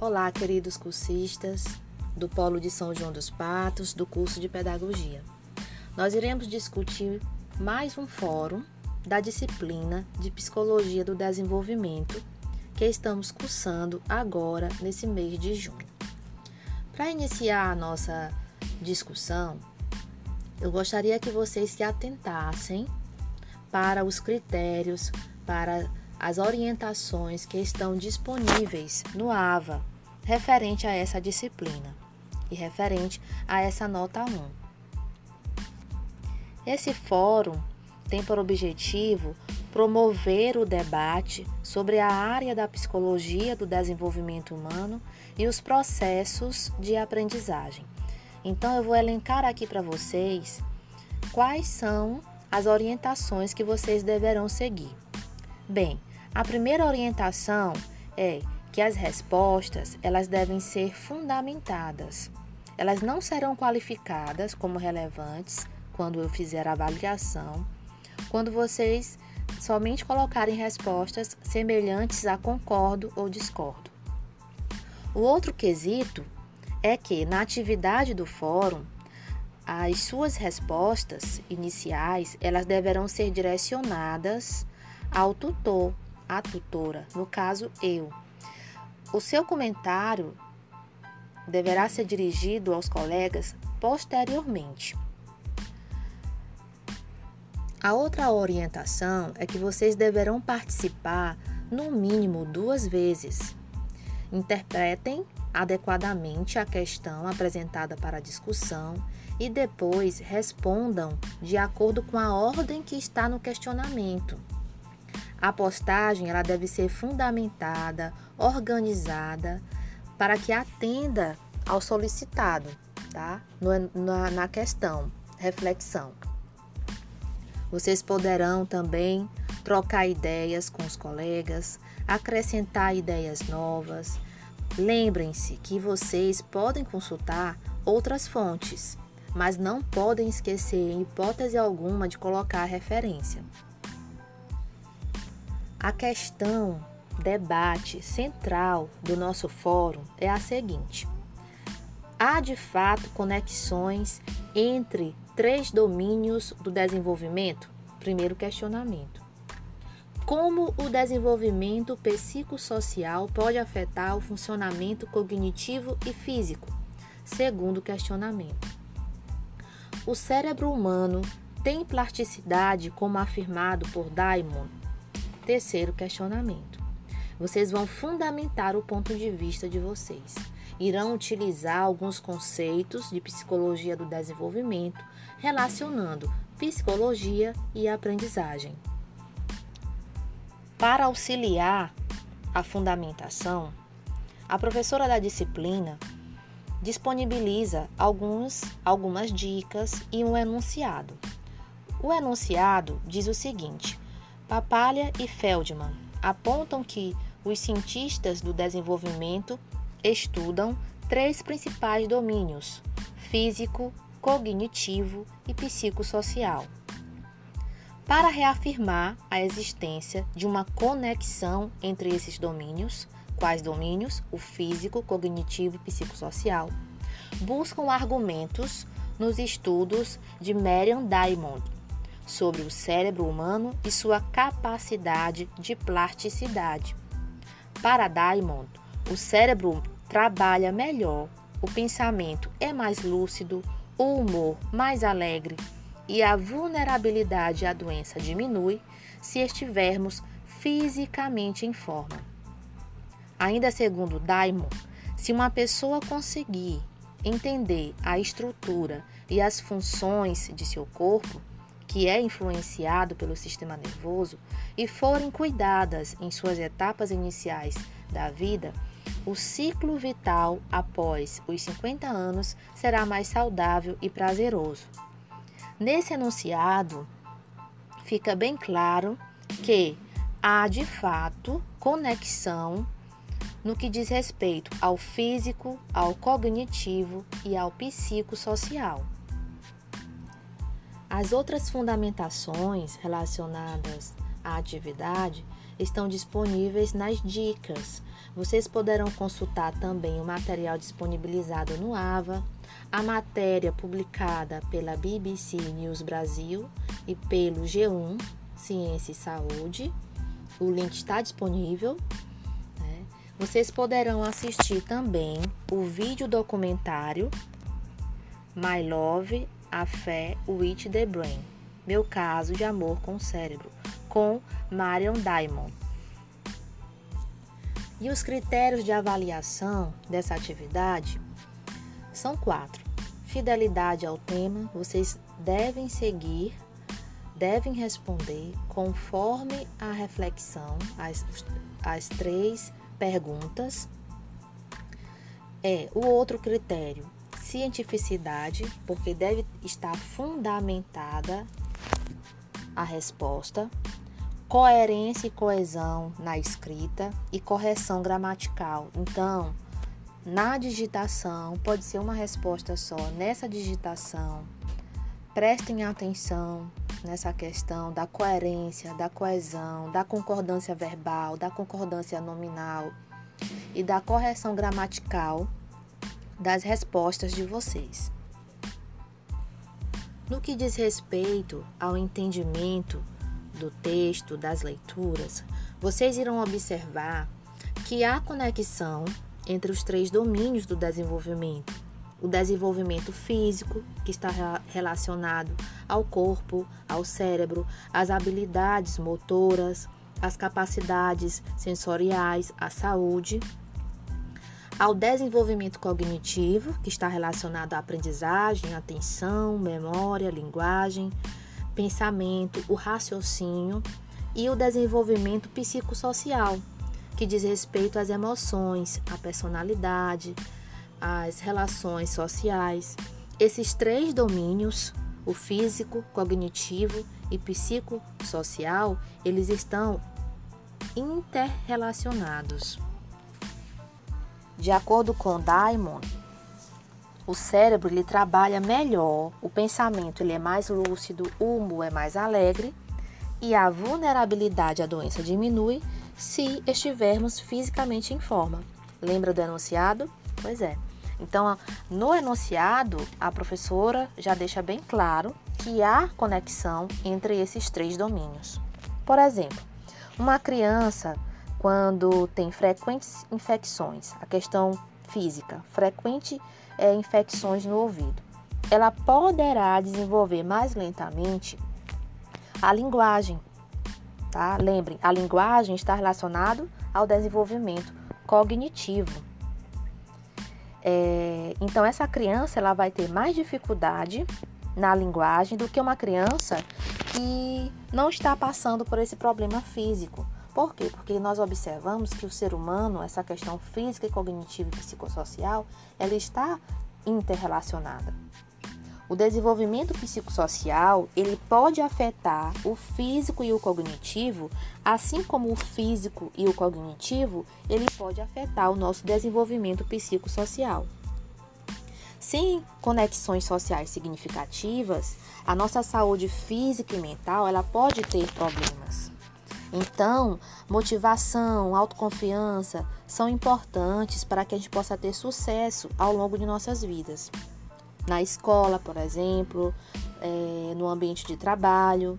Olá, queridos cursistas do Polo de São João dos Patos, do curso de Pedagogia. Nós iremos discutir mais um fórum da disciplina de Psicologia do Desenvolvimento que estamos cursando agora nesse mês de junho. Para iniciar a nossa discussão, eu gostaria que vocês se atentassem para os critérios, para as orientações que estão disponíveis no AVA referente a essa disciplina e referente a essa nota 1. Esse fórum tem por objetivo promover o debate sobre a área da psicologia do desenvolvimento humano e os processos de aprendizagem. Então, eu vou elencar aqui para vocês quais são as orientações que vocês deverão seguir. Bem, a primeira orientação é que as respostas elas devem ser fundamentadas. Elas não serão qualificadas como relevantes quando eu fizer a avaliação, quando vocês somente colocarem respostas semelhantes a concordo ou discordo. O outro quesito é que na atividade do fórum, as suas respostas iniciais, elas deverão ser direcionadas ao tutor a tutora, no caso eu. O seu comentário deverá ser dirigido aos colegas posteriormente. A outra orientação é que vocês deverão participar no mínimo duas vezes. Interpretem adequadamente a questão apresentada para discussão e depois respondam de acordo com a ordem que está no questionamento. A postagem ela deve ser fundamentada, organizada, para que atenda ao solicitado, tá? na, na questão, reflexão. Vocês poderão também trocar ideias com os colegas, acrescentar ideias novas. Lembrem-se que vocês podem consultar outras fontes, mas não podem esquecer, em hipótese alguma, de colocar referência. A questão, debate central do nosso fórum é a seguinte: há de fato conexões entre três domínios do desenvolvimento? Primeiro questionamento. Como o desenvolvimento psicossocial pode afetar o funcionamento cognitivo e físico? Segundo questionamento. O cérebro humano tem plasticidade como afirmado por Diamond? Terceiro questionamento. Vocês vão fundamentar o ponto de vista de vocês. Irão utilizar alguns conceitos de psicologia do desenvolvimento relacionando psicologia e aprendizagem. Para auxiliar a fundamentação, a professora da disciplina disponibiliza alguns, algumas dicas e um enunciado. O enunciado diz o seguinte: Papalha e Feldman apontam que os cientistas do desenvolvimento estudam três principais domínios: físico, cognitivo e psicossocial. Para reafirmar a existência de uma conexão entre esses domínios, quais domínios? O físico, cognitivo e psicossocial, buscam argumentos nos estudos de Marian Diamond sobre o cérebro humano e sua capacidade de plasticidade. Para Diamond, o cérebro trabalha melhor, o pensamento é mais lúcido, o humor mais alegre e a vulnerabilidade à doença diminui se estivermos fisicamente em forma. Ainda segundo Diamond, se uma pessoa conseguir entender a estrutura e as funções de seu corpo, que é influenciado pelo sistema nervoso, e forem cuidadas em suas etapas iniciais da vida, o ciclo vital após os 50 anos será mais saudável e prazeroso. Nesse enunciado, fica bem claro que há de fato conexão no que diz respeito ao físico, ao cognitivo e ao psicossocial. As outras fundamentações relacionadas a atividade estão disponíveis nas dicas. Vocês poderão consultar também o material disponibilizado no AVA, a matéria publicada pela BBC News Brasil e pelo G1 Ciência e Saúde. O link está disponível. Né? Vocês poderão assistir também o vídeo documentário My Love, A Fé, With the Brain. Meu caso de amor com o cérebro, com Marion Diamond. E os critérios de avaliação dessa atividade são quatro. Fidelidade ao tema, vocês devem seguir, devem responder conforme a reflexão, as, as três perguntas. É o outro critério, cientificidade, porque deve estar fundamentada a resposta, coerência e coesão na escrita e correção gramatical. Então, na digitação, pode ser uma resposta só. Nessa digitação, prestem atenção nessa questão da coerência, da coesão, da concordância verbal, da concordância nominal e da correção gramatical das respostas de vocês. No que diz respeito ao entendimento do texto, das leituras, vocês irão observar que há conexão entre os três domínios do desenvolvimento. O desenvolvimento físico, que está relacionado ao corpo, ao cérebro, às habilidades motoras, às capacidades sensoriais, à saúde ao desenvolvimento cognitivo, que está relacionado à aprendizagem, atenção, memória, linguagem, pensamento, o raciocínio, e o desenvolvimento psicossocial, que diz respeito às emoções, à personalidade, às relações sociais. Esses três domínios, o físico, cognitivo e psicossocial, eles estão interrelacionados. De acordo com Diamond, o cérebro ele trabalha melhor, o pensamento ele é mais lúcido, o humor é mais alegre e a vulnerabilidade à doença diminui se estivermos fisicamente em forma. Lembra do enunciado? Pois é. Então, no enunciado, a professora já deixa bem claro que há conexão entre esses três domínios. Por exemplo, uma criança quando tem frequentes infecções, a questão física, frequente é, infecções no ouvido. Ela poderá desenvolver mais lentamente a linguagem, tá? Lembrem, a linguagem está relacionado ao desenvolvimento cognitivo. É, então essa criança ela vai ter mais dificuldade na linguagem do que uma criança que não está passando por esse problema físico. Por quê? Porque nós observamos que o ser humano, essa questão física, cognitiva e psicossocial, ela está interrelacionada. O desenvolvimento psicossocial, ele pode afetar o físico e o cognitivo, assim como o físico e o cognitivo, ele pode afetar o nosso desenvolvimento psicossocial. Sem conexões sociais significativas, a nossa saúde física e mental, ela pode ter problemas. Então, motivação, autoconfiança são importantes para que a gente possa ter sucesso ao longo de nossas vidas. Na escola, por exemplo, é, no ambiente de trabalho.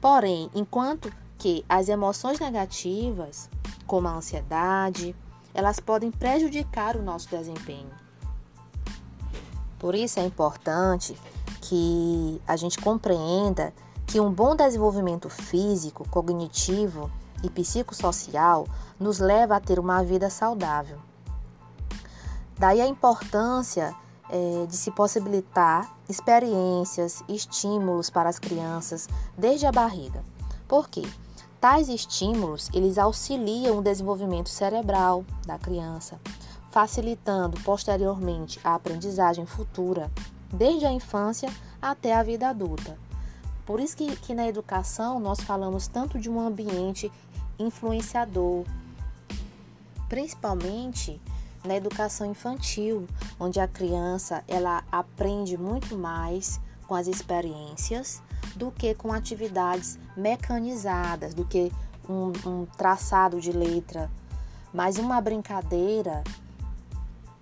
Porém, enquanto que as emoções negativas, como a ansiedade, elas podem prejudicar o nosso desempenho. Por isso é importante que a gente compreenda que um bom desenvolvimento físico, cognitivo e psicossocial nos leva a ter uma vida saudável. Daí a importância é, de se possibilitar experiências, estímulos para as crianças desde a barriga. Por quê? Tais estímulos, eles auxiliam o desenvolvimento cerebral da criança, facilitando posteriormente a aprendizagem futura, desde a infância até a vida adulta. Por isso que, que na educação nós falamos tanto de um ambiente influenciador, principalmente na educação infantil, onde a criança ela aprende muito mais com as experiências do que com atividades mecanizadas, do que um, um traçado de letra, mas uma brincadeira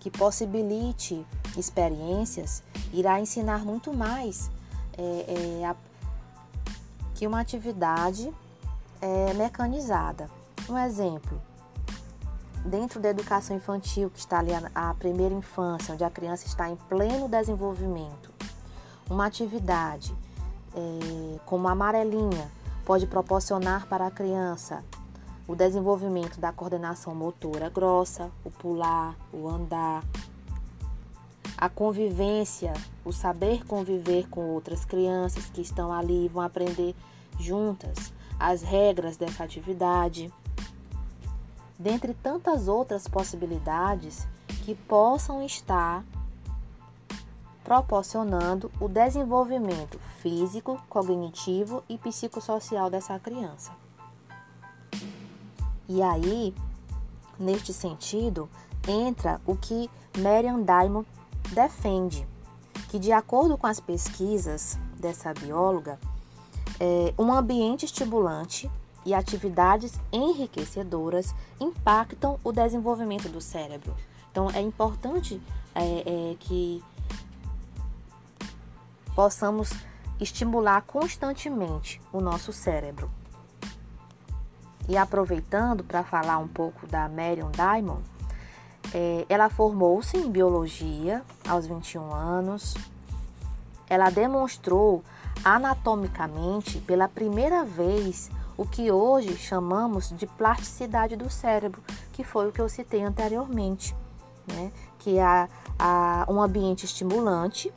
que possibilite experiências irá ensinar muito mais é, é, que uma atividade é, mecanizada. Um exemplo, dentro da educação infantil, que está ali a, primeira infância, onde a criança está em pleno desenvolvimento, uma atividade é, como a amarelinha pode proporcionar para a criança o desenvolvimento da coordenação motora grossa, o pular, o andar, a convivência, o saber conviver com outras crianças que estão ali e vão aprender juntas as regras dessa atividade. Dentre tantas outras possibilidades que possam estar proporcionando o desenvolvimento físico, cognitivo e psicossocial dessa criança. E aí, neste sentido, entra o que Marian Diamond defende, que de acordo com as pesquisas dessa bióloga, é, um ambiente estimulante e atividades enriquecedoras impactam o desenvolvimento do cérebro. Então, é importante é, é, que possamos estimular constantemente o nosso cérebro. E aproveitando para falar um pouco da Marion Diamond, é, ela formou-se em biologia aos 21 anos. Ela demonstrou anatomicamente pela primeira vez o que hoje chamamos de plasticidade do cérebro, que foi o que eu citei anteriormente, né? que é a, um ambiente estimulante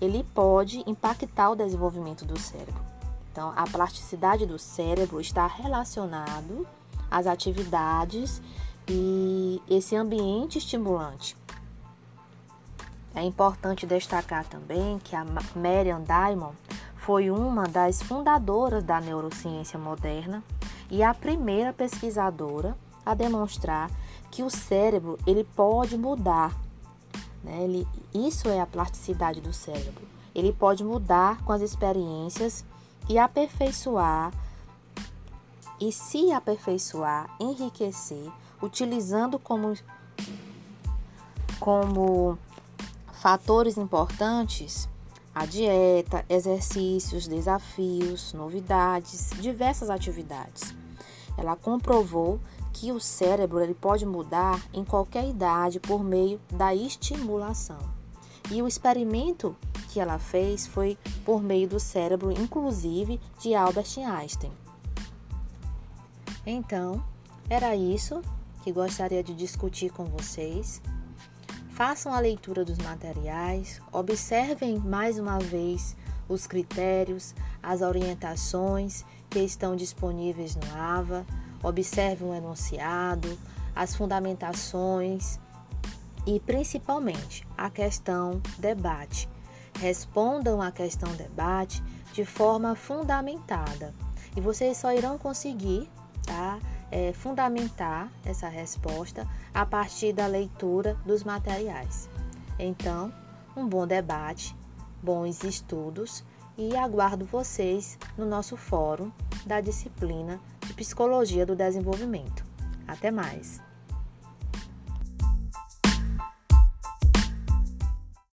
ele pode impactar o desenvolvimento do cérebro. Então, a plasticidade do cérebro está relacionado às atividades e esse ambiente estimulante. É importante destacar também que a Marian Diamond foi uma das fundadoras da neurociência moderna e a primeira pesquisadora a demonstrar que o cérebro ele pode mudar né? Ele, isso é a plasticidade do cérebro. Ele pode mudar com as experiências e aperfeiçoar e se aperfeiçoar, enriquecer, utilizando como, como fatores importantes a dieta, exercícios, desafios, novidades, diversas atividades. Ela comprovou que o cérebro ele pode mudar em qualquer idade por meio da estimulação. E o experimento que ela fez foi por meio do cérebro, inclusive de Albert Einstein. Então, era isso que gostaria de discutir com vocês. Façam a leitura dos materiais, observem mais uma vez os critérios, as orientações que estão disponíveis no AVA Observe o enunciado, as fundamentações e principalmente a questão debate. Respondam a questão debate de forma fundamentada e vocês só irão conseguir tá, é, fundamentar essa resposta a partir da leitura dos materiais. Então, um bom debate, bons estudos e aguardo vocês no nosso fórum da disciplina de Psicologia do Desenvolvimento. Até mais!